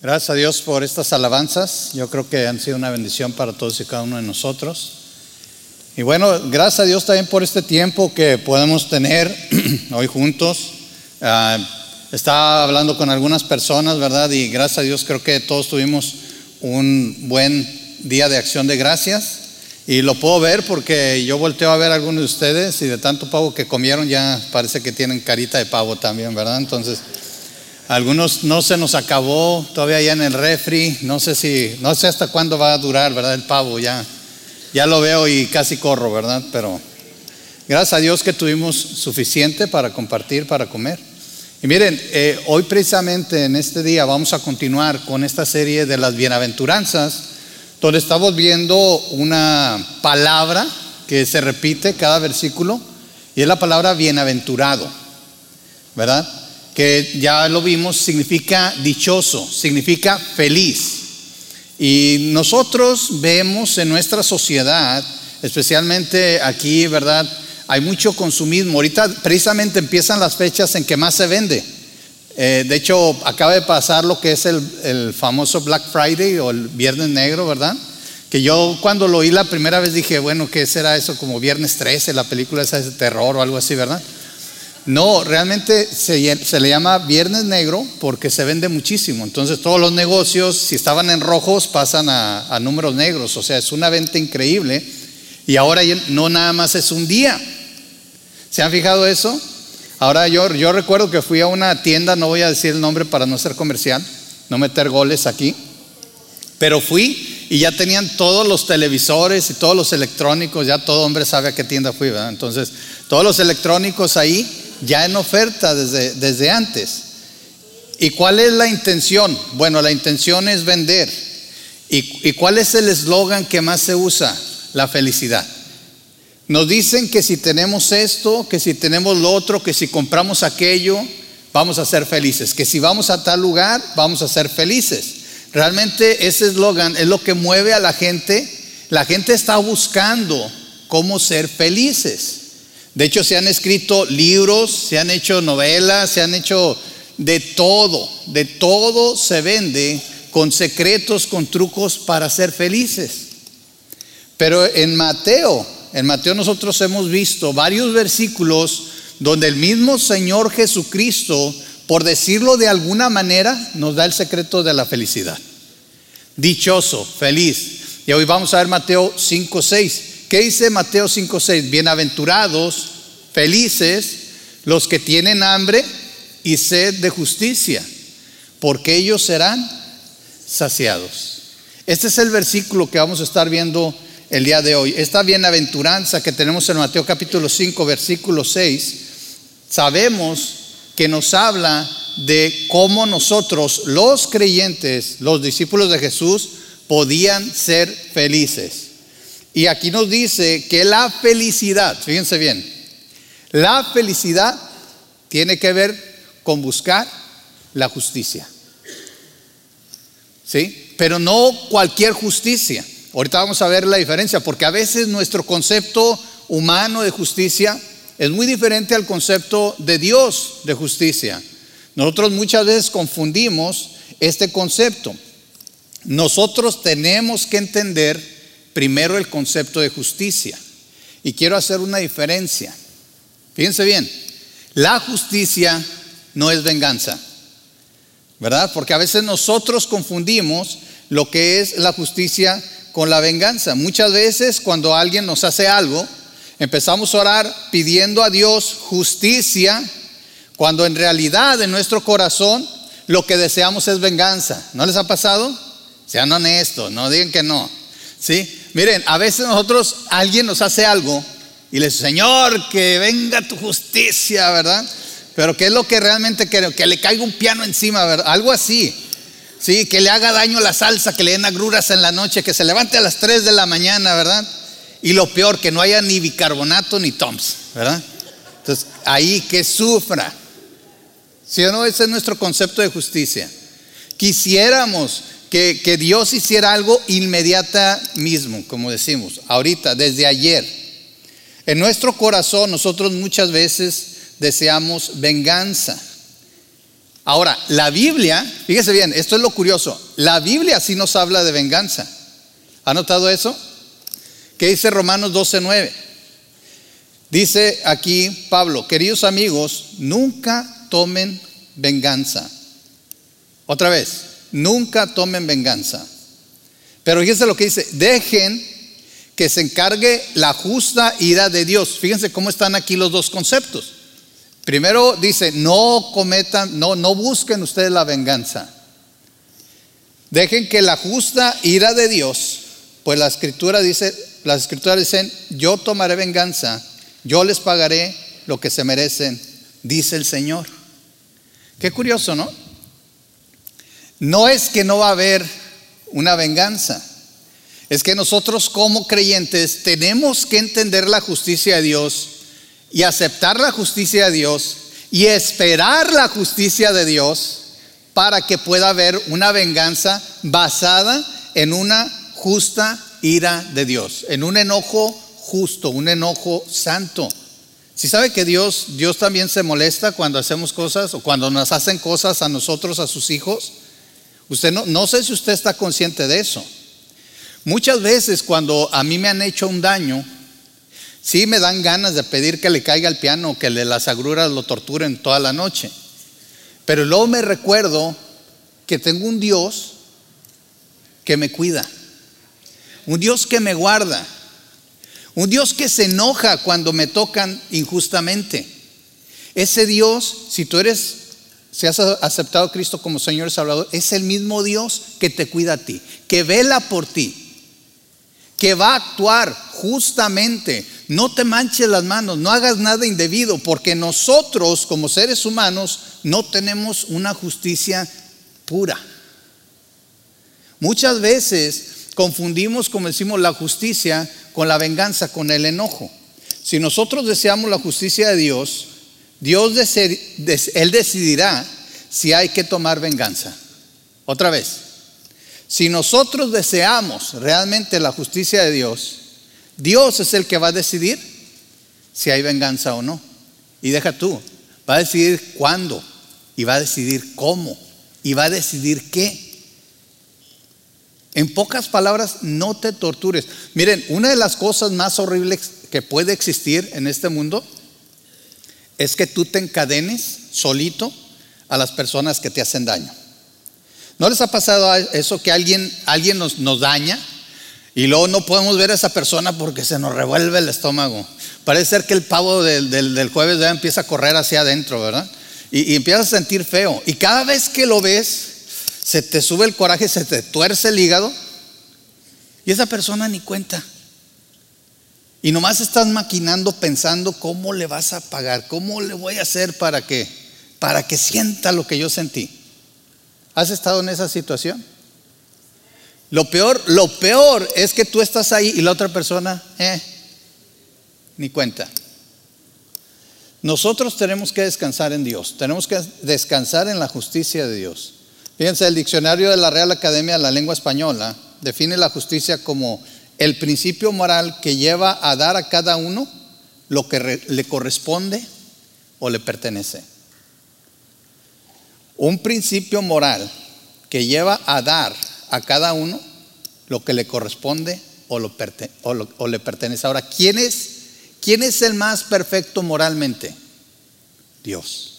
Gracias a Dios por estas alabanzas. Yo creo que han sido una bendición para todos y cada uno de nosotros. Y bueno, gracias a Dios también por este tiempo que podemos tener hoy juntos. Ah, estaba hablando con algunas personas, ¿verdad? Y gracias a Dios creo que todos tuvimos un buen día de acción de gracias. Y lo puedo ver porque yo volteo a ver a algunos de ustedes y de tanto pavo que comieron ya parece que tienen carita de pavo también, ¿verdad? Entonces... Algunos no se nos acabó todavía ya en el refri. No sé si, no sé hasta cuándo va a durar, ¿verdad? El pavo ya. Ya lo veo y casi corro, ¿verdad? Pero gracias a Dios que tuvimos suficiente para compartir, para comer. Y miren, eh, hoy precisamente en este día vamos a continuar con esta serie de las bienaventuranzas, donde estamos viendo una palabra que se repite cada versículo y es la palabra bienaventurado, ¿verdad? Que ya lo vimos, significa dichoso, significa feliz. Y nosotros vemos en nuestra sociedad, especialmente aquí, ¿verdad? Hay mucho consumismo. Ahorita precisamente empiezan las fechas en que más se vende. Eh, de hecho, acaba de pasar lo que es el, famoso Black Friday o el Viernes Negro, ¿verdad? Que yo cuando lo oí la primera vez dije, bueno, ¿qué será eso? Como Viernes 13, la película esa de terror o algo así, ¿verdad? No, realmente se, le llama Viernes Negro porque se vende muchísimo. Entonces todos los negocios, si estaban en rojos, pasan a, números negros. O sea, es una venta increíble. Y ahora no nada más es un día. ¿Se han fijado eso? Ahora yo, yo recuerdo que fui a una tienda, no voy a decir el nombre para no ser comercial, no meter goles aquí, pero fui y ya tenían todos los televisores y todos los electrónicos, ya todo hombre sabe a qué tienda fui, ¿verdad? Entonces, todos los electrónicos ahí ya en oferta desde, desde antes. ¿Y cuál es la intención? Bueno, la intención es vender. ¿Y, cuál es el eslogan que más se usa? La felicidad. Nos dicen que si tenemos esto, que si tenemos lo otro, que si compramos aquello, vamos a ser felices. Que si vamos a tal lugar, vamos a ser felices. Realmente ese eslogan es lo que mueve a la gente. La gente está buscando cómo ser felices. De hecho, se han escrito libros, se han hecho novelas, se han hecho de todo, de todo se vende con secretos, con trucos para ser felices. Pero en Mateo, en Mateo nosotros hemos visto varios versículos donde el mismo Señor Jesucristo, por decirlo de alguna manera, nos da el secreto de la felicidad. Dichoso, feliz. Y hoy vamos a ver Mateo 5, 6. ¿Qué dice Mateo 5:6? Bienaventurados, felices los que tienen hambre y sed de justicia, porque ellos serán saciados. Este es el versículo que vamos a estar viendo el día de hoy. Esta bienaventuranza que tenemos en Mateo capítulo 5, versículo 6, sabemos que nos habla de cómo nosotros, los creyentes, los discípulos de Jesús, podían ser felices. Y aquí nos dice que la felicidad, fíjense bien, la felicidad tiene que ver con buscar la justicia. ¿Sí? Pero no cualquier justicia. Ahorita vamos a ver la diferencia, porque a veces nuestro concepto humano de justicia es muy diferente al concepto de Dios de justicia. Nosotros muchas veces confundimos este concepto. Nosotros tenemos que entender primero el concepto de justicia. Y quiero hacer una diferencia. Fíjense bien, la justicia no es venganza, ¿verdad? Porque a veces nosotros confundimos lo que es la justicia con la venganza. Muchas veces cuando alguien nos hace algo, empezamos a orar pidiendo a Dios justicia, cuando en realidad en nuestro corazón lo que deseamos es venganza. ¿No les ha pasado? Sean honestos, no digan que no. ¿Sí? Miren, a veces nosotros, alguien nos hace algo y le dice, Señor, que venga tu justicia, ¿verdad? Pero ¿qué es lo que realmente quiero? Que le caiga un piano encima, ¿verdad? Algo así. Sí, que le haga daño la salsa, que le den agruras en la noche, que se levante a las 3 de la mañana, ¿verdad? Y lo peor, que no haya ni bicarbonato ni Toms, ¿verdad? Entonces, ahí que sufra. ¿Sí o no? Ese es nuestro concepto de justicia. Quisiéramos que, Dios hiciera algo inmediata mismo, como decimos, ahorita, desde ayer. En nuestro corazón nosotros muchas veces deseamos venganza. Ahora, la Biblia, fíjese bien, esto es lo curioso, la Biblia sí nos habla de venganza. ¿Ha notado eso? ¿Qué dice Romanos 12:9? Dice aquí Pablo, queridos amigos, nunca tomen venganza. Otra vez, nunca tomen venganza. Pero fíjense lo que dice, dejen que se encargue la justa ira de Dios. Fíjense cómo están aquí los dos conceptos. Primero dice, no cometan, no, no busquen ustedes la venganza. Dejen que la justa ira de Dios, pues la escritura dice, las escrituras dicen, yo tomaré venganza, yo les pagaré lo que se merecen, dice el Señor. Qué curioso, ¿no? No es que no va a haber una venganza, es que nosotros como creyentes tenemos que entender la justicia de Dios y aceptar la justicia de Dios y esperar la justicia de Dios para que pueda haber una venganza basada en una justa ira de Dios, en un enojo justo, un enojo santo. Si sabe que Dios, Dios también se molesta cuando hacemos cosas o cuando nos hacen cosas a nosotros, a sus hijos. Usted no, no sé si usted está consciente de eso. Muchas veces cuando a mí me han hecho un daño, Sí me dan ganas de pedir que le caiga al piano, que le las agruras lo torturen toda la noche. Pero luego me recuerdo que tengo un Dios que me cuida, un Dios que me guarda, un Dios que se enoja cuando me tocan injustamente. Ese Dios, si tú eres, si has aceptado a Cristo como Señor y Salvador, es el mismo Dios que te cuida a ti, que vela por ti, que va a actuar justamente. No te manches las manos, no hagas nada indebido, porque nosotros como seres humanos no tenemos una justicia pura. Muchas veces confundimos, como decimos, la justicia con la venganza, con el enojo. Si nosotros deseamos la justicia de Dios, Dios Él decidirá si hay que tomar venganza. Otra vez, si nosotros deseamos realmente la justicia de Dios, Dios es el que va a decidir si hay venganza o no. Y deja tú, va a decidir cuándo, y va a decidir cómo, y va a decidir qué. En pocas palabras, no te tortures. Miren, una de las cosas más horribles que puede existir en este mundo es que tú te encadenes solito a las personas que te hacen daño. ¿No les ha pasado eso que alguien, alguien nos, nos daña y luego no podemos ver a esa persona porque se nos revuelve el estómago? Parece ser que el pavo del, jueves ya empieza a correr hacia adentro, ¿verdad? Y, y empiezas a sentir feo. Y cada vez que lo ves, se te sube el coraje, se te tuerce el hígado y esa persona ni cuenta. Y nomás estás maquinando pensando cómo le vas a pagar, cómo le voy a hacer para que para que sienta lo que yo sentí. ¿Has estado en esa situación? Lo peor, lo peor es que tú estás ahí y la otra persona, eh, ni cuenta. Nosotros tenemos que descansar en Dios, tenemos que descansar en la justicia de Dios. Fíjense, el diccionario de la Real Academia de la Lengua Española define la justicia como el principio moral que lleva a dar a cada uno lo que le corresponde o le pertenece un principio moral que lleva a dar a cada uno lo que le corresponde o, le pertenece. Ahora, ¿quién es, ¿quién es el más perfecto moralmente? Dios.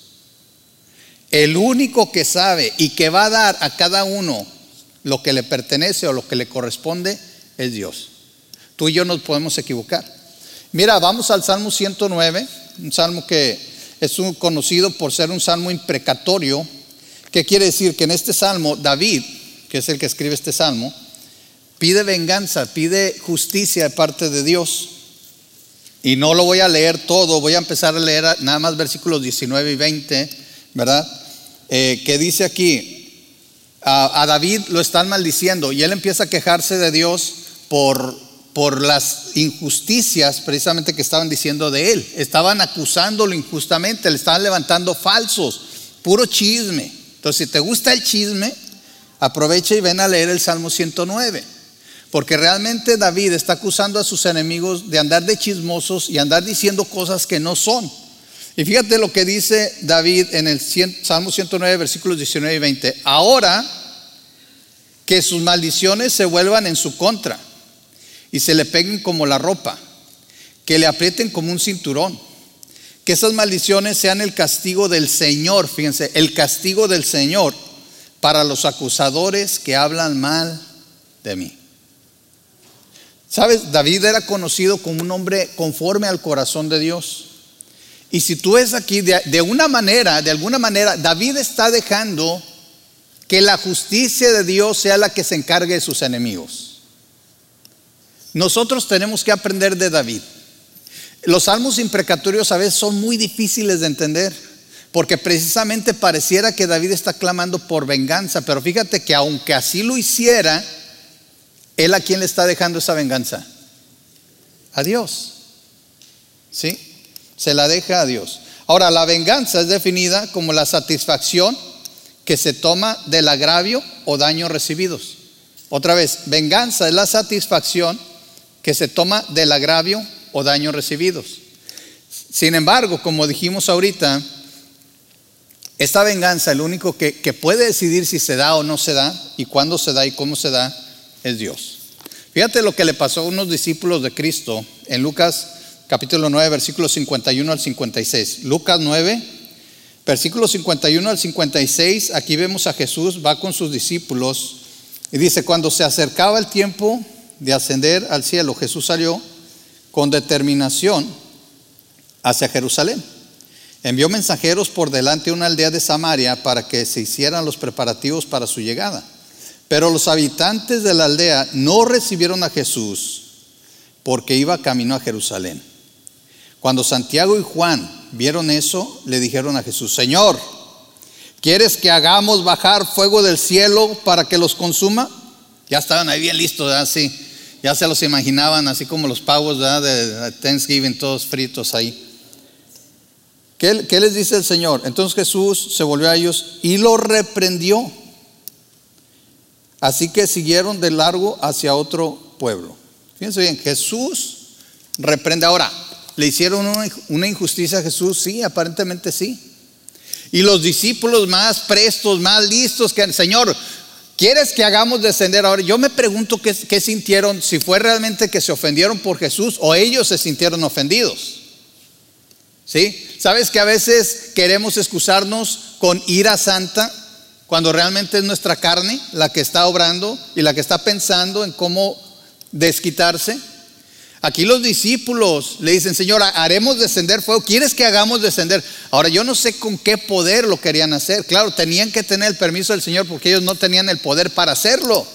El único que sabe y que va a dar a cada uno lo que le pertenece o lo que le corresponde es Dios. Tú y yo nos podemos equivocar. Mira, vamos al Salmo 109, un salmo que es conocido por ser un salmo imprecatorio ¿Qué quiere decir? Que en este salmo, David, que es el que escribe este salmo, pide venganza, pide justicia de parte de Dios. Y no lo voy a leer todo, voy a empezar a leer nada más versículos 19 y 20, ¿verdad? Eh, que dice aquí, a, David lo están maldiciendo y él empieza a quejarse de Dios por, por las injusticias precisamente que estaban diciendo de él. Estaban acusándolo injustamente, le estaban levantando falsos, puro chisme. Entonces, si te gusta el chisme, aprovecha y ven a leer el Salmo 109. Porque realmente David está acusando a sus enemigos de andar de chismosos y andar diciendo cosas que no son. Y fíjate lo que dice David en el Salmo 109, versículos 19 y 20. Ahora que sus maldiciones se vuelvan en su contra y se le peguen como la ropa, que le aprieten como un cinturón, que esas maldiciones sean el castigo del Señor, fíjense, el castigo del Señor para los acusadores que hablan mal de mí. Sabes, David era conocido como un hombre conforme al corazón de Dios. Y si tú ves aquí, de, una manera, de alguna manera, David está dejando que la justicia de Dios sea la que se encargue de sus enemigos. Nosotros tenemos que aprender de David. Los salmos imprecatorios a veces son muy difíciles de entender, porque precisamente pareciera que David está clamando por venganza, pero fíjate que aunque así lo hiciera, él a quién le está dejando esa venganza? A Dios. ¿Sí? Se la deja a Dios. Ahora, la venganza es definida como la satisfacción que se toma del agravio o daño recibidos. Otra vez, venganza es la satisfacción que se toma del agravio o daños recibidos. Sin embargo, como dijimos ahorita, esta venganza, el único que, que, puede decidir si se da o no se da, y cuándo se da y cómo se da, es Dios. Fíjate lo que le pasó a unos discípulos de Cristo en Lucas capítulo 9, versículos 51 al 56. Lucas 9, versículos 51 al 56, aquí vemos a Jesús, va con sus discípulos, y dice, cuando se acercaba el tiempo de ascender al cielo, Jesús salió con determinación hacia Jerusalén. Envió mensajeros por delante de una aldea de Samaria para que se hicieran los preparativos para su llegada. Pero los habitantes de la aldea no recibieron a Jesús porque iba camino a Jerusalén. Cuando Santiago y Juan vieron eso, le dijeron a Jesús, Señor, ¿quieres que hagamos bajar fuego del cielo para que los consuma? Ya estaban ahí bien listos, así. Ya se los imaginaban así como los pavos de Thanksgiving, todos fritos ahí. ¿Qué, ¿Qué, les dice el Señor? Entonces Jesús se volvió a ellos y lo reprendió. Así que siguieron de largo hacia otro pueblo. Fíjense bien, Jesús reprende. Ahora, ¿le hicieron una injusticia a Jesús? Sí, aparentemente sí. Y los discípulos más prestos, más listos que el Señor, ¿Quieres que hagamos descender ahora? Yo me pregunto qué, sintieron, si fue realmente que se ofendieron por Jesús o ellos se sintieron ofendidos. ¿Sí? ¿Sabes que a veces queremos excusarnos con ira santa cuando realmente es nuestra carne la que está obrando y la que está pensando en cómo desquitarse? Aquí los discípulos le dicen, Señor, haremos descender fuego. ¿Quieres que hagamos descender? Ahora, yo no sé con qué poder lo querían hacer. Claro, tenían que tener el permiso del Señor porque ellos no tenían el poder para hacerlo.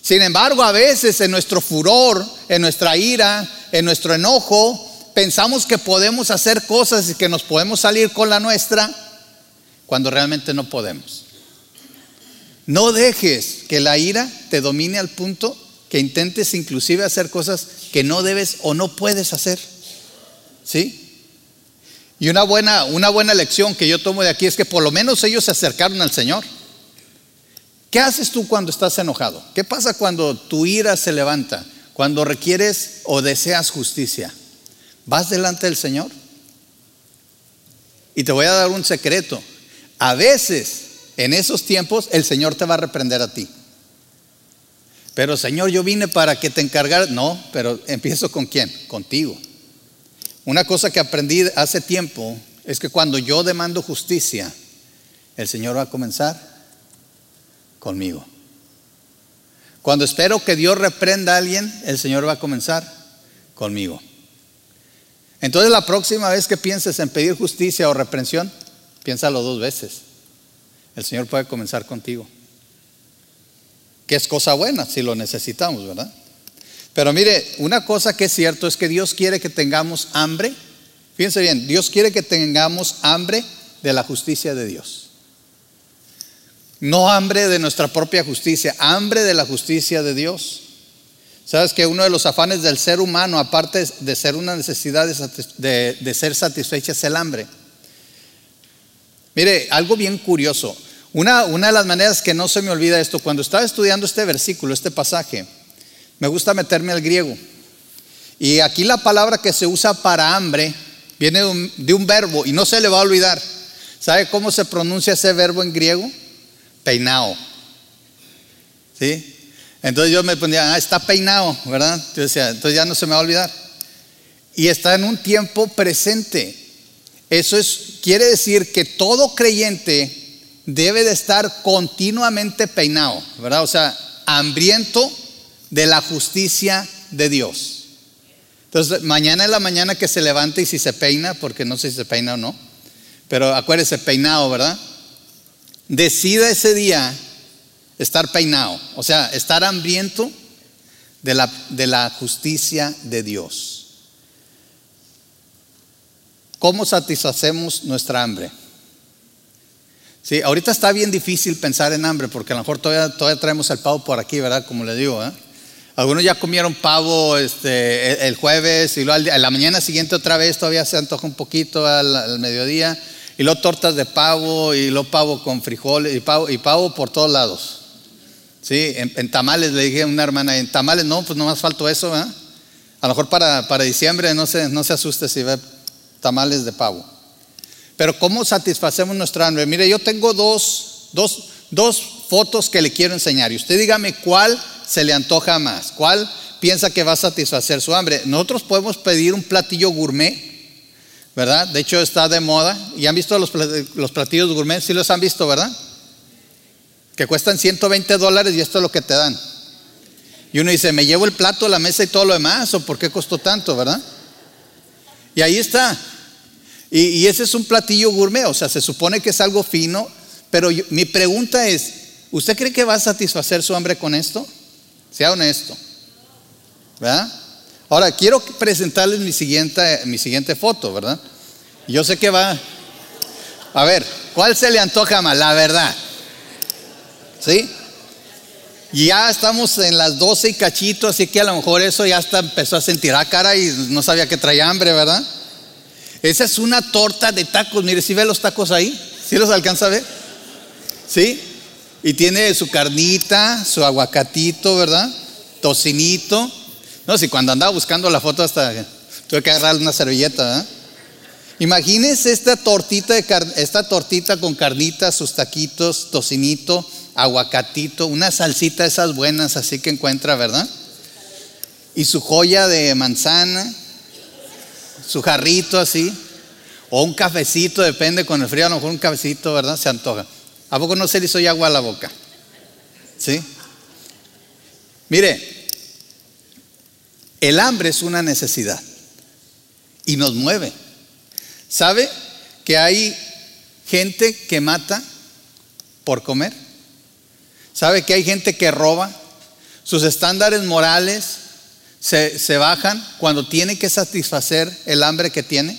Sin embargo, a veces en nuestro furor, en nuestra ira, en nuestro enojo, pensamos que podemos hacer cosas y que nos podemos salir con la nuestra cuando realmente no podemos. No dejes que la ira te domine al punto que intentes inclusive hacer cosas que no debes o no puedes hacer. ¿Sí? Y una buena, una buena lección que yo tomo de aquí es que por lo menos ellos se acercaron al Señor. ¿Qué haces tú cuando estás enojado? ¿Qué pasa cuando tu ira se levanta? Cuando requieres o deseas justicia. ¿Vas delante del Señor? Y te voy a dar un secreto. A veces, en esos tiempos, el Señor te va a reprender a ti. Pero Señor, yo vine para que te encargaras. No, pero empiezo con quién? Contigo. Una cosa que aprendí hace tiempo es que cuando yo demando justicia, el Señor va a comenzar conmigo. Cuando espero que Dios reprenda a alguien, el Señor va a comenzar conmigo. Entonces la próxima vez que pienses en pedir justicia o reprensión, piénsalo dos veces. El Señor puede comenzar contigo que es cosa buena si lo necesitamos, ¿verdad? Pero mire, una cosa que es cierto es que Dios quiere que tengamos hambre. Fíjense bien, Dios quiere que tengamos hambre de la justicia de Dios. No hambre de nuestra propia justicia, hambre de la justicia de Dios. Sabes que uno de los afanes del ser humano, aparte de ser una necesidad de, ser satisfecha, es el hambre. Mire, algo bien curioso. Una, de las maneras que no se me olvida esto, cuando estaba estudiando este versículo, este pasaje, me gusta meterme al griego. Y aquí la palabra que se usa para hambre Viene de un, verbo y no se le va a olvidar. ¿Sabe cómo se pronuncia ese verbo en griego? Peinado. ¿Sí? Entonces yo me ponía, ah, está peinado, ¿verdad? Yo entonces ya no se me va a olvidar. Y está en un tiempo presente. Eso es, quiere decir que todo creyente debe de estar continuamente peinado, ¿verdad? O sea, hambriento de la justicia de Dios. Entonces, mañana en la mañana que se levante y si se peina, porque no sé si se peina o no, pero acuérdese, peinado, ¿verdad? Decida ese día estar peinado, o sea, estar hambriento de la, de la justicia de Dios. ¿Cómo satisfacemos nuestra hambre? Sí, ahorita está bien difícil pensar en hambre porque a lo mejor todavía, todavía traemos el pavo por aquí, ¿verdad? Como le digo, ¿eh? Algunos ya comieron pavo este, el jueves y luego la mañana siguiente otra vez todavía se antoja un poquito al, mediodía. Y luego tortas de pavo y luego pavo con frijoles y pavo, y pavo por todos lados. Sí, en, tamales le dije a una hermana, en tamales no, pues no más faltó eso. A lo mejor para, para diciembre no se, no se asuste si ve tamales de pavo. Pero ¿cómo satisfacemos nuestra hambre? Mire, yo tengo dos, dos, dos fotos que le quiero enseñar y usted dígame cuál se le antoja más? ¿Cuál piensa que va a satisfacer su hambre? Nosotros podemos pedir un platillo gourmet, ¿verdad? De hecho está de moda. ¿Y han visto los, platillos gourmet? Sí los han visto, ¿verdad? Que cuestan 120 dólares y esto es lo que te dan. Y uno dice, ¿me llevo el plato, la mesa y todo lo demás? ¿O por qué costó tanto, verdad? Y ahí está. Y, ese es un platillo gourmet, o sea, se supone que es algo fino, pero mi pregunta es, ¿usted cree que va a satisfacer su hambre con esto? Sea honesto. ¿Verdad? Ahora, quiero presentarles mi siguiente, mi siguiente foto, ¿verdad? Yo sé que va. A ver, ¿cuál se le antoja más? La verdad. ¿Sí? Ya estamos en las 12 y cachito, así que a lo mejor eso ya está, empezó a sentir ah, cara y no sabía que traía hambre, ¿verdad? Esa es una torta de tacos. Mire, si ve los tacos ahí, si los alcanza a ver? ¿Sí? Y tiene su carnita, su aguacatito, ¿verdad? Tocinito. No, si cuando andaba buscando la foto hasta tuve que agarrar una servilleta, ¿verdad? Imagínense esta tortita, de esta tortita con carnitas, sus taquitos, tocinito, aguacatito, una salsita esas buenas así que encuentra, ¿verdad? Y su joya de manzana, su jarrito así, o un cafecito, depende con el frío, a lo mejor un cafecito, ¿verdad? Se antoja. ¿A poco no se le hizo ya agua a la boca? ¿Sí? Mire, el hambre es una necesidad y nos mueve. ¿Sabe que hay gente que mata por comer? ¿Sabe que hay gente que roba? Sus estándares morales se, bajan cuando tiene que satisfacer el hambre que tiene.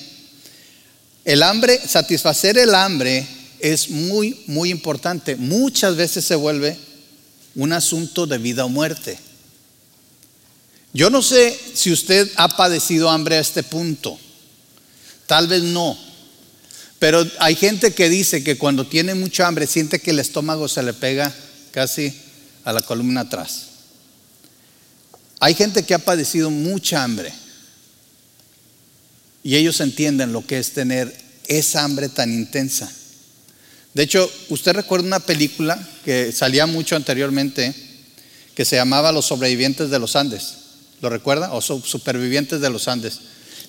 El hambre, satisfacer el hambre es muy, muy importante. Muchas veces se vuelve un asunto de vida o muerte. Yo no sé si usted ha padecido hambre a este punto. Tal vez no. Pero hay gente que dice que cuando tiene mucha hambre siente que el estómago se le pega casi a la columna atrás. Hay gente que ha padecido mucha hambre. Y ellos entienden lo que es tener esa hambre tan intensa. De hecho, usted recuerda una película que salía mucho anteriormente que se llamaba Los sobrevivientes de los Andes. ¿Lo recuerda? O supervivientes de los Andes.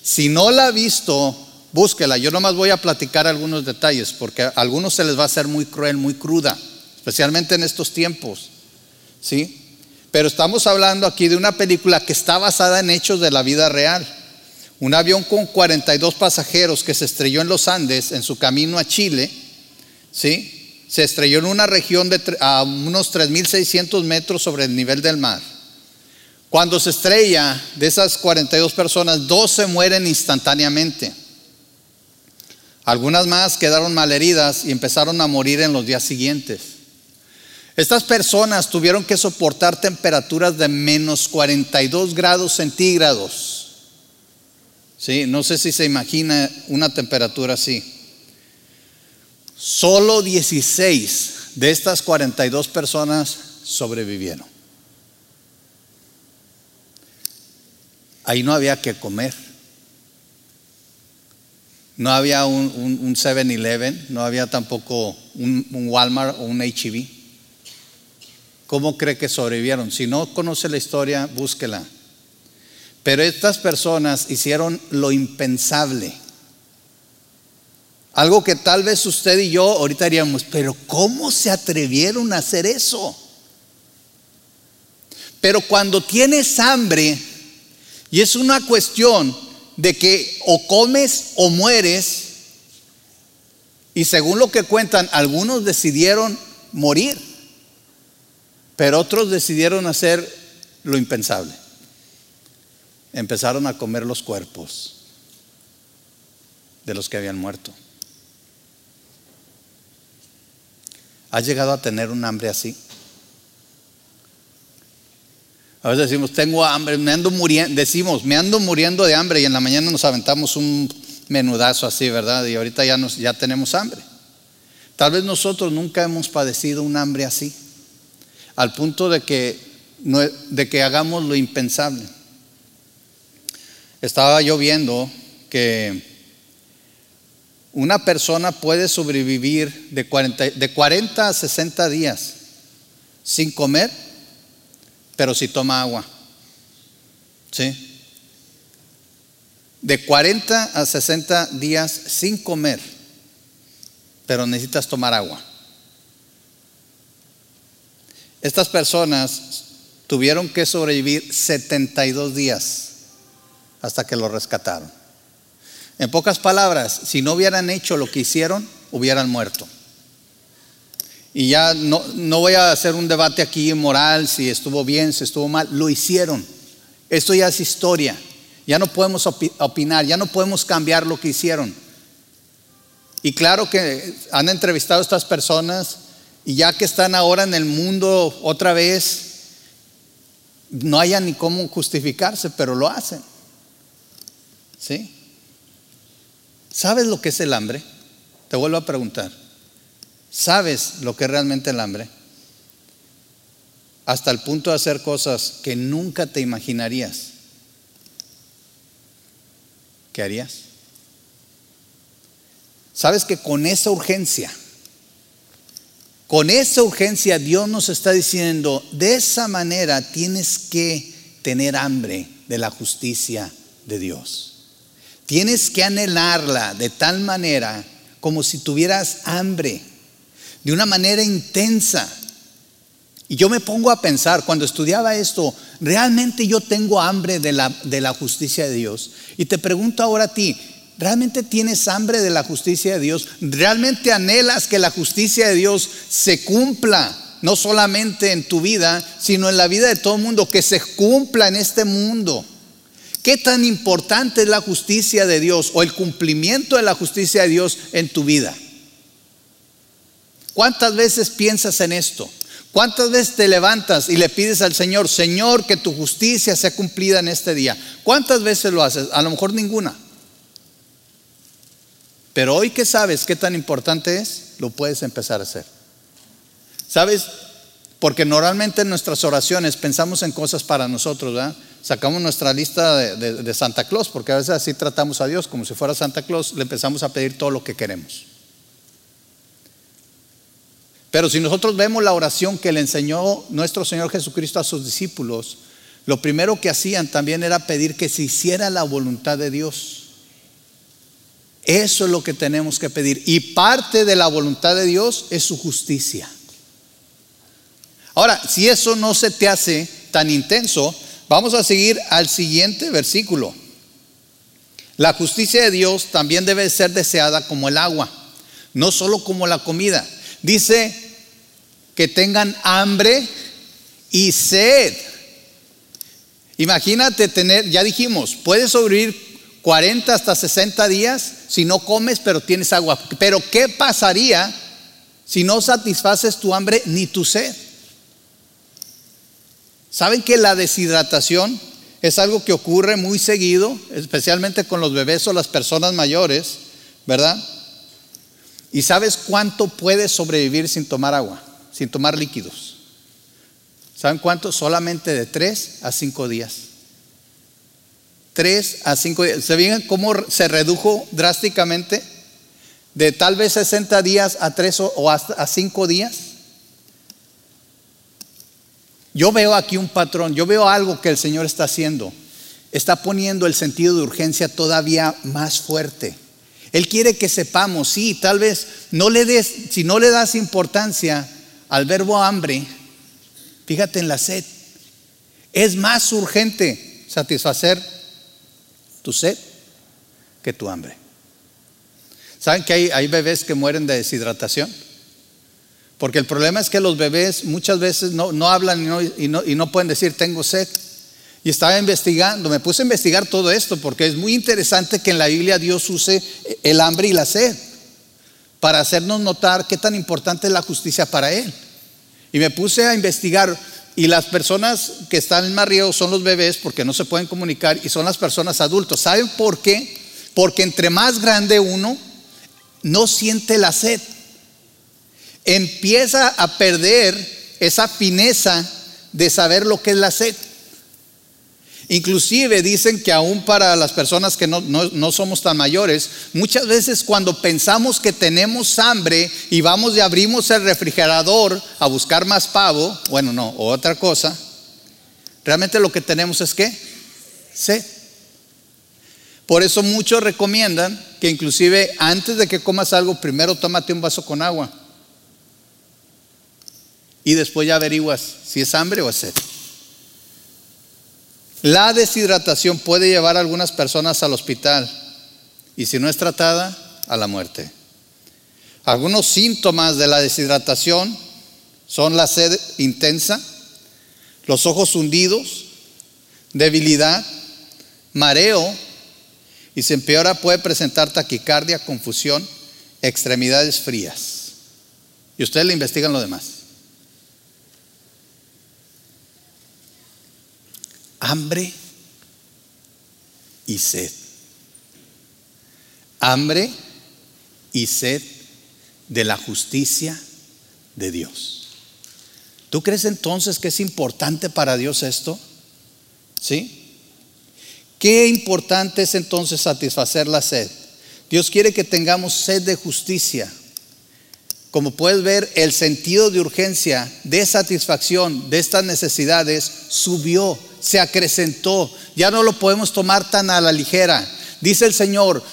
Si no la ha visto, búsquela. Yo nomás voy a platicar algunos detalles porque a algunos se les va a hacer muy cruel, muy cruda, especialmente en estos tiempos. ¿Sí? Pero estamos hablando aquí de una película que está basada en hechos de la vida real. Un avión con 42 pasajeros que se estrelló en los Andes en su camino a Chile ¿sí? Se estrelló en una región de a unos 3.600 metros sobre el nivel del mar. Cuando se estrella, de esas 42 personas, 12 mueren instantáneamente. Algunas más quedaron malheridas y empezaron a morir en los días siguientes. Estas personas tuvieron que soportar temperaturas de menos 42 grados centígrados. ¿Sí? No sé si se imagina una temperatura así. Solo 16 de estas 42 personas sobrevivieron. Ahí no había que comer. no había un, 7-Eleven, no había tampoco un, un Walmart o un HEB. ¿Cómo cree que sobrevivieron? Si no conoce la historia, búsquela. Pero estas personas hicieron lo impensable. Algo que tal vez usted y yo ahorita haríamos, pero ¿cómo se atrevieron a hacer eso? Pero cuando tienes hambre, y es una cuestión de que o comes o mueres, y según lo que cuentan, algunos decidieron morir, pero otros decidieron hacer lo impensable. Empezaron a comer los cuerpos de los que habían muerto. ¿Has llegado a tener un hambre así? A veces decimos, tengo hambre, me ando muriendo, decimos, me ando muriendo de hambre y en la mañana nos aventamos un menudazo así, ¿verdad? Y ahorita ya, ya tenemos hambre. Tal vez nosotros nunca hemos padecido un hambre así, al punto de que, de que hagamos lo impensable. Estaba yo viendo que una persona puede sobrevivir de 40, de 40 a 60 días sin comer pero si toma agua. ¿Sí? De 40 a 60 días sin comer, pero necesitas tomar agua. Estas personas tuvieron que sobrevivir 72 días hasta que lo rescataron. En pocas palabras, si no hubieran hecho lo que hicieron, hubieran muerto. Y ya no, no voy a hacer un debate aquí moral, si estuvo bien, si estuvo mal. Lo hicieron. Esto ya es historia. Ya no podemos opinar, ya no podemos cambiar lo que hicieron. Y claro que han entrevistado a estas personas y ya que están ahora en el mundo otra vez, no haya ni cómo justificarse, pero lo hacen. ¿Sí? ¿Sabes lo que es el hambre? Te vuelvo a preguntar. ¿Sabes lo que es realmente el hambre? Hasta el punto de hacer cosas que nunca te imaginarías. ¿Qué harías? ¿Sabes que con esa urgencia, con esa urgencia Dios nos está diciendo, de esa manera tienes que tener hambre de la justicia de Dios. Tienes que anhelarla de tal manera como si tuvieras hambre de una manera intensa. Y yo me pongo a pensar, cuando estudiaba esto, ¿realmente yo tengo hambre de la, de la justicia de Dios? Y te pregunto ahora a ti, ¿realmente tienes hambre de la justicia de Dios? ¿Realmente anhelas que la justicia de Dios se cumpla? No solamente en tu vida, sino en la vida de todo el mundo, que se cumpla en este mundo. ¿Qué tan importante es la justicia de Dios o el cumplimiento de la justicia de Dios en tu vida? ¿Cuántas veces piensas en esto? ¿Cuántas veces te levantas y le pides al Señor, Señor, que tu justicia sea cumplida en este día? ¿Cuántas veces lo haces? A lo mejor ninguna. Pero hoy que sabes qué tan importante es, lo puedes empezar a hacer. ¿Sabes? Porque normalmente en nuestras oraciones pensamos en cosas para nosotros, ¿verdad? Sacamos nuestra lista de, de Santa Claus, porque a veces así tratamos a Dios, como si fuera Santa Claus, le empezamos a pedir todo lo que queremos. Pero si nosotros vemos la oración que le enseñó nuestro Señor Jesucristo a sus discípulos, lo primero que hacían también era pedir que se hiciera la voluntad de Dios. Eso es lo que tenemos que pedir. Y parte de la voluntad de Dios es su justicia. Ahora, si eso no se te hace tan intenso, vamos a seguir al siguiente versículo. La justicia de Dios también debe ser deseada como el agua, no solo como la comida. Dice que tengan hambre y sed. Imagínate tener, ya dijimos, puedes sobrevivir 40 hasta 60 días si no comes pero tienes agua. Pero ¿qué pasaría si no satisfaces tu hambre ni tu sed? ¿Saben que la deshidratación es algo que ocurre muy seguido, especialmente con los bebés o las personas mayores, ¿verdad? ¿Y sabes cuánto puedes sobrevivir sin tomar agua, sin tomar líquidos? ¿Saben cuánto? Solamente de 3 a 5 días. 3 a 5 días. ¿Se ven cómo se redujo drásticamente? De tal vez 60 días a 3 o hasta a 5 días. Yo veo aquí un patrón, yo veo algo que el Señor está haciendo. Está poniendo el sentido de urgencia todavía más fuerte. Él quiere que sepamos, sí, tal vez no le des, si no le das importancia al verbo hambre, fíjate en la sed. Es más urgente satisfacer tu sed que tu hambre. ¿Saben que hay, hay bebés que mueren de deshidratación? Porque el problema es que los bebés muchas veces no, hablan y no, y no pueden decir tengo sed. Y estaba investigando, me puse a investigar todo esto porque es muy interesante que en la Biblia Dios use el hambre y la sed para hacernos notar qué tan importante es la justicia para Él. Y me puse a investigar y las personas que están en riesgo son los bebés porque no se pueden comunicar y son las personas adultos. ¿Saben por qué? Porque entre más grande uno, no siente la sed. Empieza a perder esa fineza de saber lo que es la sed. Inclusive dicen que aún para las personas que no, somos tan mayores, muchas veces cuando pensamos que tenemos hambre y vamos y abrimos el refrigerador a buscar más pavo, bueno, no, otra cosa, realmente lo que tenemos es que sed. Por eso muchos recomiendan que inclusive antes de que comas algo, primero tómate un vaso con agua. Y después ya averiguas si es hambre o es sed. La deshidratación puede llevar a algunas personas al hospital y si no es tratada, a la muerte. Algunos síntomas de la deshidratación son la sed intensa, los ojos hundidos, debilidad, mareo y si empeora puede presentar taquicardia, confusión, extremidades frías. Y ustedes le investigan lo demás. Hambre y sed. Hambre y sed de la justicia de Dios. ¿Tú crees entonces que es importante para Dios esto? ¿Sí? ¿Qué importante es entonces satisfacer la sed? Dios quiere que tengamos sed de justicia. Como puedes ver, el sentido de urgencia, de satisfacción de estas necesidades subió se acrecentó. Ya no lo podemos tomar tan a la ligera. Dice el Señor,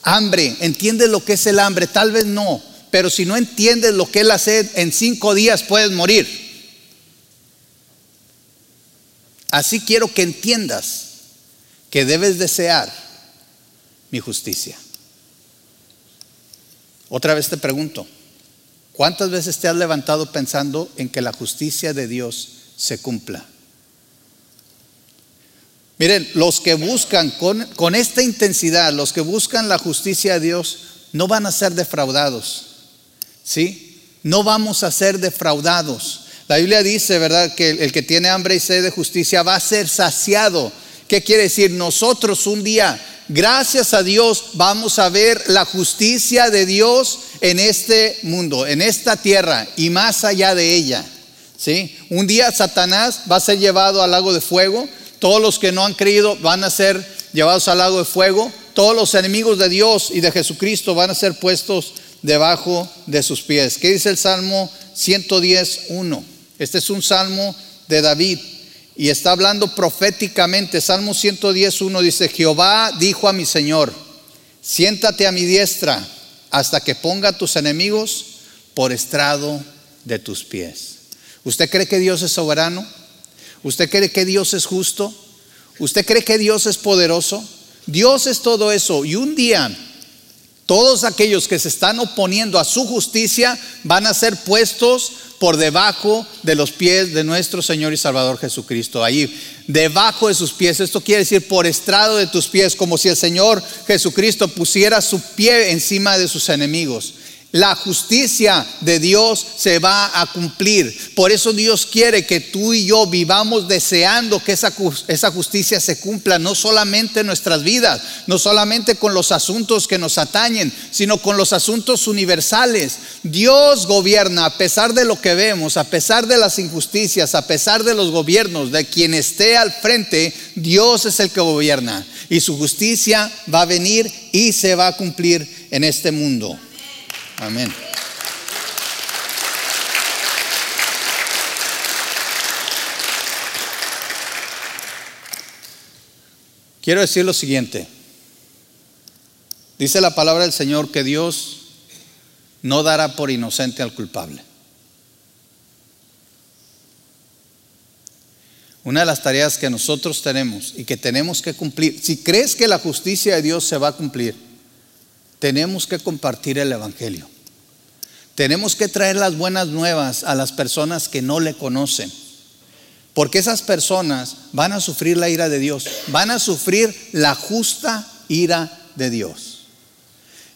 hambre, ¿entiendes lo que es el hambre? Tal vez no, pero si no entiendes lo que es la sed, en cinco días puedes morir. Así quiero que entiendas que debes desear mi justicia. Otra vez te pregunto, ¿cuántas veces te has levantado pensando en que la justicia de Dios se cumpla? Miren, los que buscan con, con, esta intensidad, los que buscan la justicia de Dios, no van a ser defraudados. ¿Sí? No vamos a ser defraudados. La Biblia dice, ¿verdad?, que el, el que tiene hambre y sed de justicia va a ser saciado. ¿Qué quiere decir? Nosotros un día, gracias a Dios, vamos a ver la justicia de Dios en este mundo, en esta tierra y más allá de ella. ¿Sí? Un día Satanás va a ser llevado al lago de fuego todos los que no han creído van a ser llevados al lago de fuego. Todos los enemigos de Dios y de Jesucristo van a ser puestos debajo de sus pies. ¿Qué dice el Salmo 110.1? Este es un salmo de David y está hablando proféticamente. Salmo 110.1 dice, Jehová dijo a mi Señor, siéntate a mi diestra hasta que ponga a tus enemigos por estrado de tus pies. ¿Usted cree que Dios es soberano? ¿Usted cree que Dios es justo? ¿Usted cree que Dios es poderoso? Dios es todo eso. Y un día todos aquellos que se están oponiendo a su justicia van a ser puestos por debajo de los pies de nuestro Señor y Salvador Jesucristo. Ahí, debajo de sus pies. Esto quiere decir por estrado de tus pies, como si el Señor Jesucristo pusiera su pie encima de sus enemigos. La justicia de Dios se va a cumplir. Por eso Dios quiere que tú y yo vivamos deseando que esa, esa, justicia se cumpla, no solamente en nuestras vidas, no solamente con los asuntos que nos atañen, sino con los asuntos universales. Dios gobierna a pesar de lo que vemos, a pesar de las injusticias, a pesar de los gobiernos, de quien esté al frente, Dios es el que gobierna. Y su justicia va a venir y se va a cumplir en este mundo. Amén. Quiero decir lo siguiente. Dice la palabra del Señor que Dios no dará por inocente al culpable. Una de las tareas que nosotros tenemos y que tenemos que cumplir, si crees que la justicia de Dios se va a cumplir, tenemos que compartir el Evangelio. Tenemos que traer las buenas nuevas a las personas que no le conocen. Porque esas personas van a sufrir la ira de Dios, van a sufrir la justa ira de Dios.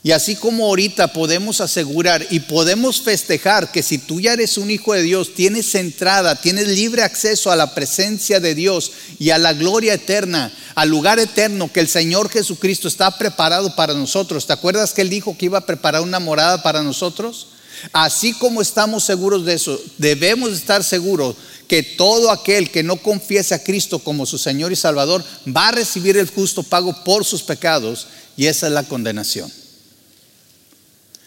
Y así como ahorita podemos asegurar y podemos festejar que si tú ya eres un hijo de Dios, tienes entrada, tienes libre acceso a la presencia de Dios y a la gloria eterna, al lugar eterno que el Señor Jesucristo está preparado para nosotros. ¿Te acuerdas que Él dijo que iba a preparar una morada para nosotros? Así como estamos seguros de eso, debemos estar seguros que todo aquel que no confiese a Cristo como su Señor y Salvador va a recibir el justo pago por sus pecados y esa es la condenación.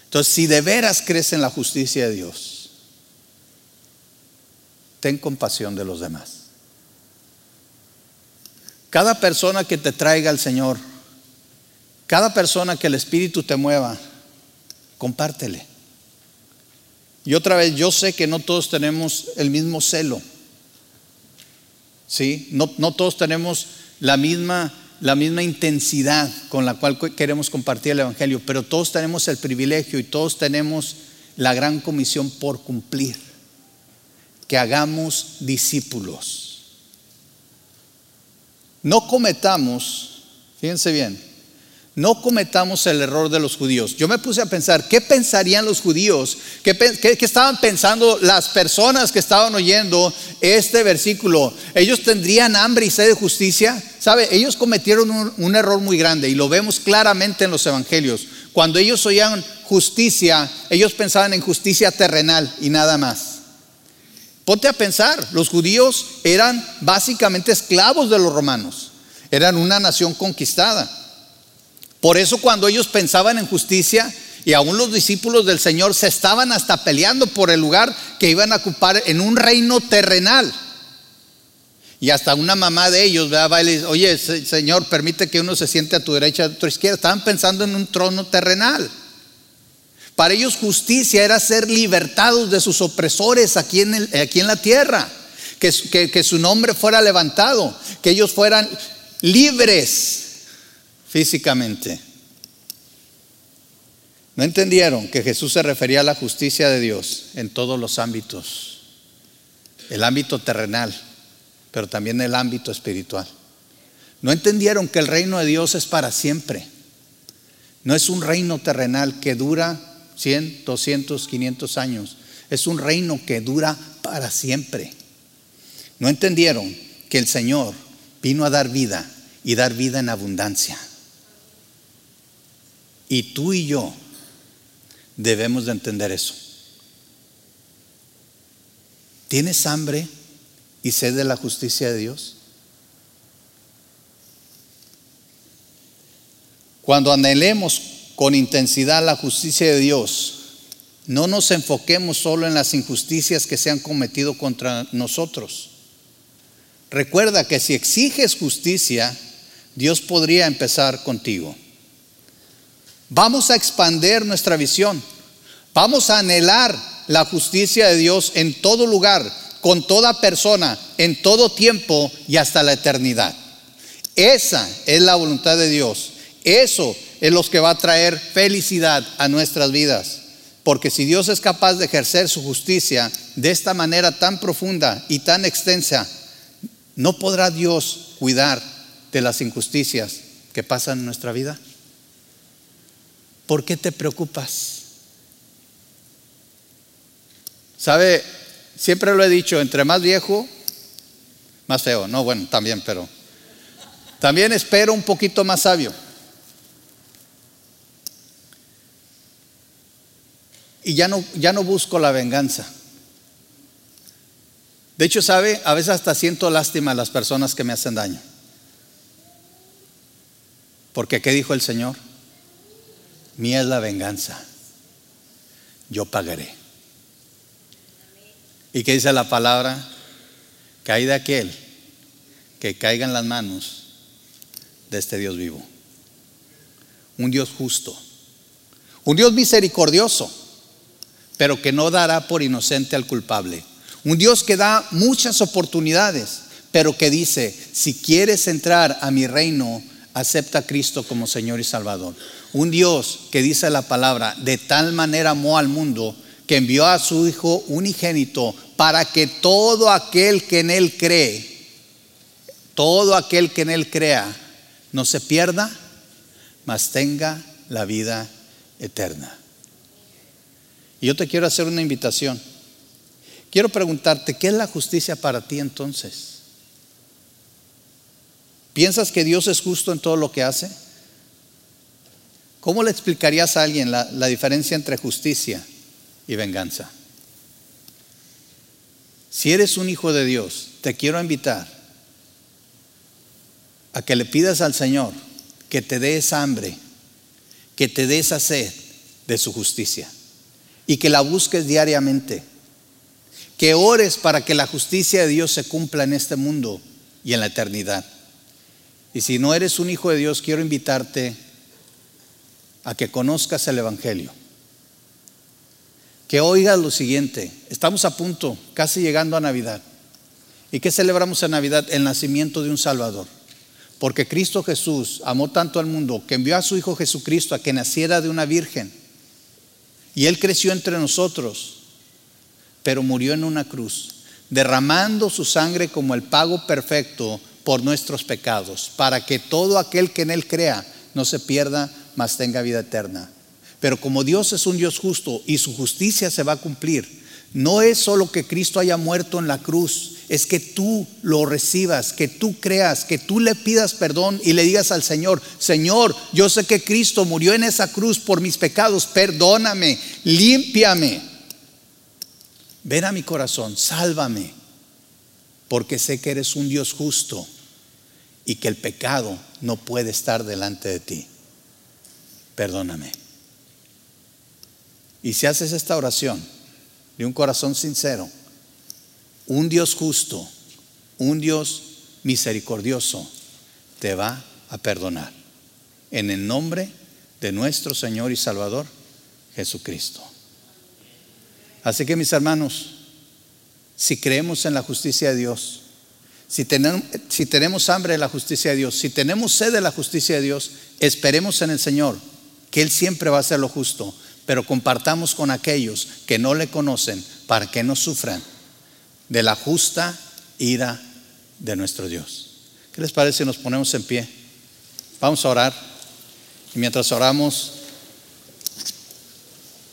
Entonces, si de veras crees en la justicia de Dios, ten compasión de los demás. Cada persona que te traiga al Señor, cada persona que el Espíritu te mueva, compártele. Y otra vez, yo sé que no todos tenemos el mismo celo. ¿Sí? No, no todos tenemos la misma la misma intensidad con la cual queremos compartir el Evangelio, pero todos tenemos el privilegio y todos tenemos la gran comisión por cumplir, que hagamos discípulos. No cometamos, fíjense bien, no cometamos el error de los judíos. Yo me puse a pensar, ¿qué pensarían los judíos? ¿Qué, estaban pensando las personas que estaban oyendo este versículo? ¿Ellos tendrían hambre y sed de justicia? ¿Sabe? Ellos cometieron un, un error muy grande y lo vemos claramente en los evangelios. Cuando ellos oían justicia, ellos pensaban en justicia terrenal y nada más. Ponte a pensar, los judíos eran básicamente esclavos de los romanos, eran una nación conquistada. Por eso cuando ellos pensaban en justicia, y aún los discípulos del Señor se estaban hasta peleando por el lugar que iban a ocupar en un reino terrenal. Y hasta una mamá de ellos, ¿verdad? y dice, oye, Señor, permite que uno se siente a tu derecha, a tu izquierda. Estaban pensando en un trono terrenal. Para ellos justicia era ser libertados de sus opresores aquí en, aquí en la tierra. Que, que su nombre fuera levantado, que ellos fueran libres físicamente. No entendieron que Jesús se refería a la justicia de Dios en todos los ámbitos, el ámbito terrenal, pero también el ámbito espiritual. No entendieron que el reino de Dios es para siempre. No es un reino terrenal que dura 100, 200, 500 años. Es un reino que dura para siempre. No entendieron que el Señor vino a dar vida y dar vida en abundancia. Y tú y yo debemos de entender eso. ¿Tienes hambre y sed de la justicia de Dios? Cuando anhelemos con intensidad la justicia de Dios, no nos enfoquemos solo en las injusticias que se han cometido contra nosotros. Recuerda que si exiges justicia, Dios podría empezar contigo. Vamos a expander nuestra visión. Vamos a anhelar la justicia de Dios en todo lugar, con toda persona, en todo tiempo y hasta la eternidad. Esa es la voluntad de Dios. Eso es lo que va a traer felicidad a nuestras vidas. Porque si Dios es capaz de ejercer su justicia de esta manera tan profunda y tan extensa, ¿no podrá Dios cuidar de las injusticias que pasan en nuestra vida? ¿Por qué te preocupas? ¿Sabe? Siempre lo he dicho, entre más viejo, más feo. No, bueno, también, pero también espero un poquito más sabio. Y ya no, ya no busco la venganza. De hecho, sabe, a veces hasta siento lástima a las personas que me hacen daño. Porque ¿qué dijo el Señor? Mía es la venganza. Yo pagaré. ¿Y qué dice la palabra? Cae de aquel que caiga en las manos de este Dios vivo. Un Dios justo. Un Dios misericordioso, pero que no dará por inocente al culpable. Un Dios que da muchas oportunidades, pero que dice, si quieres entrar a mi reino, acepta a Cristo como Señor y Salvador. Un Dios que dice la palabra, de tal manera amó al mundo que envió a su Hijo unigénito para que todo aquel que en Él cree, todo aquel que en Él crea, no se pierda, mas tenga la vida eterna. Y yo te quiero hacer una invitación. Quiero preguntarte, ¿qué es la justicia para ti entonces? ¿Piensas que Dios es justo en todo lo que hace? ¿Cómo le explicarías a alguien la, diferencia entre justicia y venganza? Si eres un hijo de Dios, te quiero invitar a que le pidas al Señor que te dé esa hambre, que te dé esa sed de su justicia y que la busques diariamente. Que ores para que la justicia de Dios se cumpla en este mundo y en la eternidad. Y si no eres un hijo de Dios, quiero invitarte a que conozcas el Evangelio. Que oigas lo siguiente. Estamos a punto, casi llegando a Navidad. ¿Y qué celebramos en Navidad? El nacimiento de un Salvador. Porque Cristo Jesús amó tanto al mundo que envió a su Hijo Jesucristo a que naciera de una virgen. Y Él creció entre nosotros, pero murió en una cruz, derramando su sangre como el pago perfecto por nuestros pecados, para que todo aquel que en Él crea no se pierda, mas tenga vida eterna. Pero como Dios es un Dios justo y su justicia se va a cumplir, no es solo que Cristo haya muerto en la cruz, es que tú lo recibas, que tú creas, que tú le pidas perdón y le digas al Señor, Señor, yo sé que Cristo murió en esa cruz por mis pecados, perdóname, límpiame. Ven a mi corazón, sálvame, porque sé que eres un Dios justo y que el pecado no puede estar delante de ti. Perdóname. Y si haces esta oración de un corazón sincero, un Dios justo, un Dios misericordioso, te va a perdonar. En el nombre de nuestro Señor y Salvador, Jesucristo. Así que mis hermanos, si creemos en la justicia de Dios, si tenemos, si tenemos hambre de la justicia de Dios, si tenemos sed de la justicia de Dios, esperemos en el Señor, que Él siempre va a hacer lo justo, pero compartamos con aquellos que no le conocen para que no sufran de la justa ira de nuestro Dios. ¿Qué les parece si nos ponemos en pie? Vamos a orar. Y mientras oramos,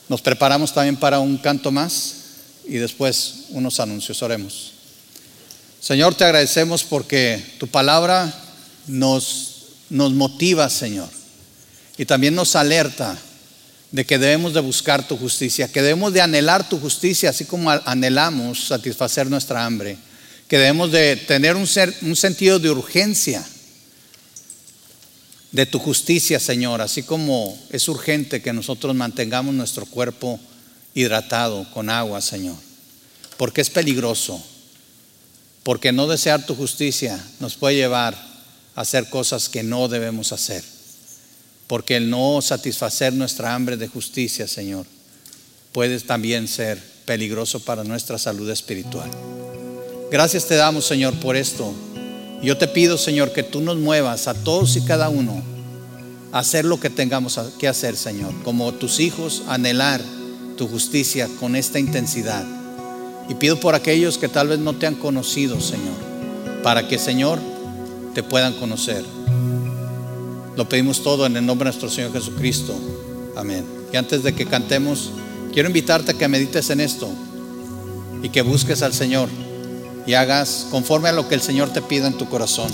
nos preparamos también para un canto más y después unos anuncios. Oremos. Señor, te agradecemos porque tu palabra nos, nos motiva, Señor, y también nos alerta de que debemos de buscar tu justicia, que debemos de anhelar tu justicia, así como anhelamos satisfacer nuestra hambre, que debemos de tener un, ser, un sentido de urgencia de tu justicia, Señor, así como es urgente que nosotros mantengamos nuestro cuerpo hidratado con agua, Señor, porque es peligroso porque no desear tu justicia nos puede llevar a hacer cosas que no debemos hacer. Porque el no satisfacer nuestra hambre de justicia, Señor, puede también ser peligroso para nuestra salud espiritual. Gracias te damos, Señor, por esto. Yo te pido, Señor, que tú nos muevas a todos y cada uno a hacer lo que tengamos que hacer, Señor. Como tus hijos, anhelar tu justicia con esta intensidad y pido por aquellos que tal vez no te han conocido, Señor, para que, Señor, te puedan conocer. Lo pedimos todo en el nombre de nuestro Señor Jesucristo. Amén. Y antes de que cantemos, quiero invitarte a que medites en esto. y que busques al Señor y hagas conforme a lo que el Señor te pida en tu corazón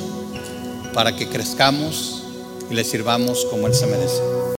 para que crezcamos y le sirvamos como Él se merece.